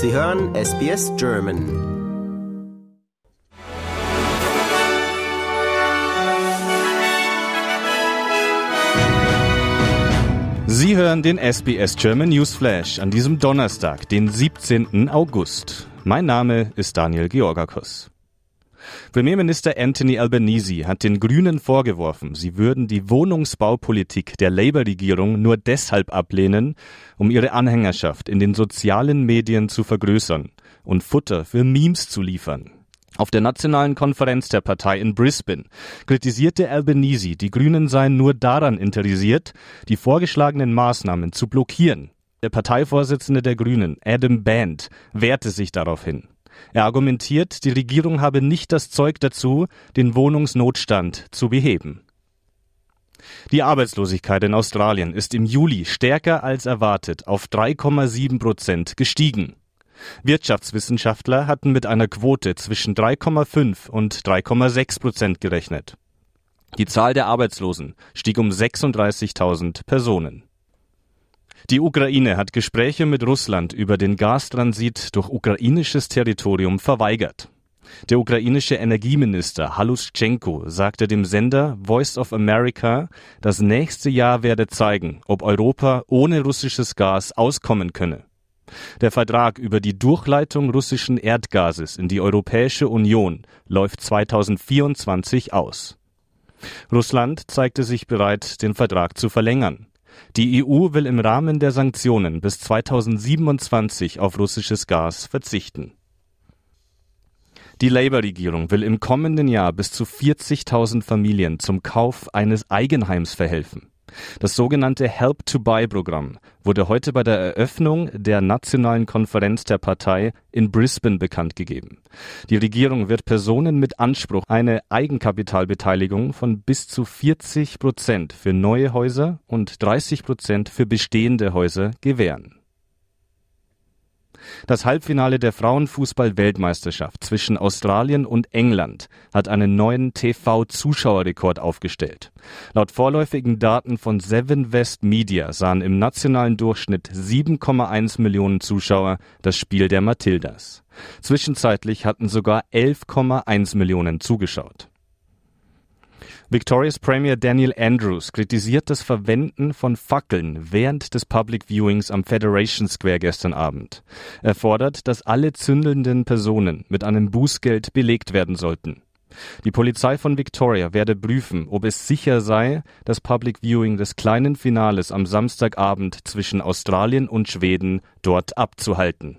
Sie hören SBS German. Sie hören den SBS German News Flash an diesem Donnerstag, den 17. August. Mein Name ist Daniel Georgakos. Premierminister Anthony Albanese hat den Grünen vorgeworfen, sie würden die Wohnungsbaupolitik der Labour-Regierung nur deshalb ablehnen, um ihre Anhängerschaft in den sozialen Medien zu vergrößern und Futter für Memes zu liefern. Auf der nationalen Konferenz der Partei in Brisbane kritisierte Albanese, die Grünen seien nur daran interessiert, die vorgeschlagenen Maßnahmen zu blockieren. Der Parteivorsitzende der Grünen, Adam Band, wehrte sich daraufhin. Er argumentiert, die Regierung habe nicht das Zeug dazu, den Wohnungsnotstand zu beheben. Die Arbeitslosigkeit in Australien ist im Juli stärker als erwartet auf 3,7 Prozent gestiegen. Wirtschaftswissenschaftler hatten mit einer Quote zwischen 3,5 und 3,6 Prozent gerechnet. Die Zahl der Arbeitslosen stieg um 36.000 Personen. Die Ukraine hat Gespräche mit Russland über den Gastransit durch ukrainisches Territorium verweigert. Der ukrainische Energieminister Haluschenko sagte dem Sender Voice of America, das nächste Jahr werde zeigen, ob Europa ohne russisches Gas auskommen könne. Der Vertrag über die Durchleitung russischen Erdgases in die Europäische Union läuft 2024 aus. Russland zeigte sich bereit, den Vertrag zu verlängern. Die EU will im Rahmen der Sanktionen bis 2027 auf russisches Gas verzichten. Die Labour-Regierung will im kommenden Jahr bis zu 40.000 Familien zum Kauf eines Eigenheims verhelfen. Das sogenannte Help to Buy Programm wurde heute bei der Eröffnung der nationalen Konferenz der Partei in Brisbane bekannt gegeben. Die Regierung wird Personen mit Anspruch eine Eigenkapitalbeteiligung von bis zu 40 Prozent für neue Häuser und 30 Prozent für bestehende Häuser gewähren. Das Halbfinale der Frauenfußball-Weltmeisterschaft zwischen Australien und England hat einen neuen TV-Zuschauerrekord aufgestellt. Laut vorläufigen Daten von Seven West Media sahen im nationalen Durchschnitt 7,1 Millionen Zuschauer das Spiel der Matildas. Zwischenzeitlich hatten sogar 11,1 Millionen zugeschaut. Victorias Premier Daniel Andrews kritisiert das Verwenden von Fackeln während des Public Viewings am Federation Square gestern Abend. Er fordert, dass alle zündelnden Personen mit einem Bußgeld belegt werden sollten. Die Polizei von Victoria werde prüfen, ob es sicher sei, das Public Viewing des kleinen Finales am Samstagabend zwischen Australien und Schweden dort abzuhalten.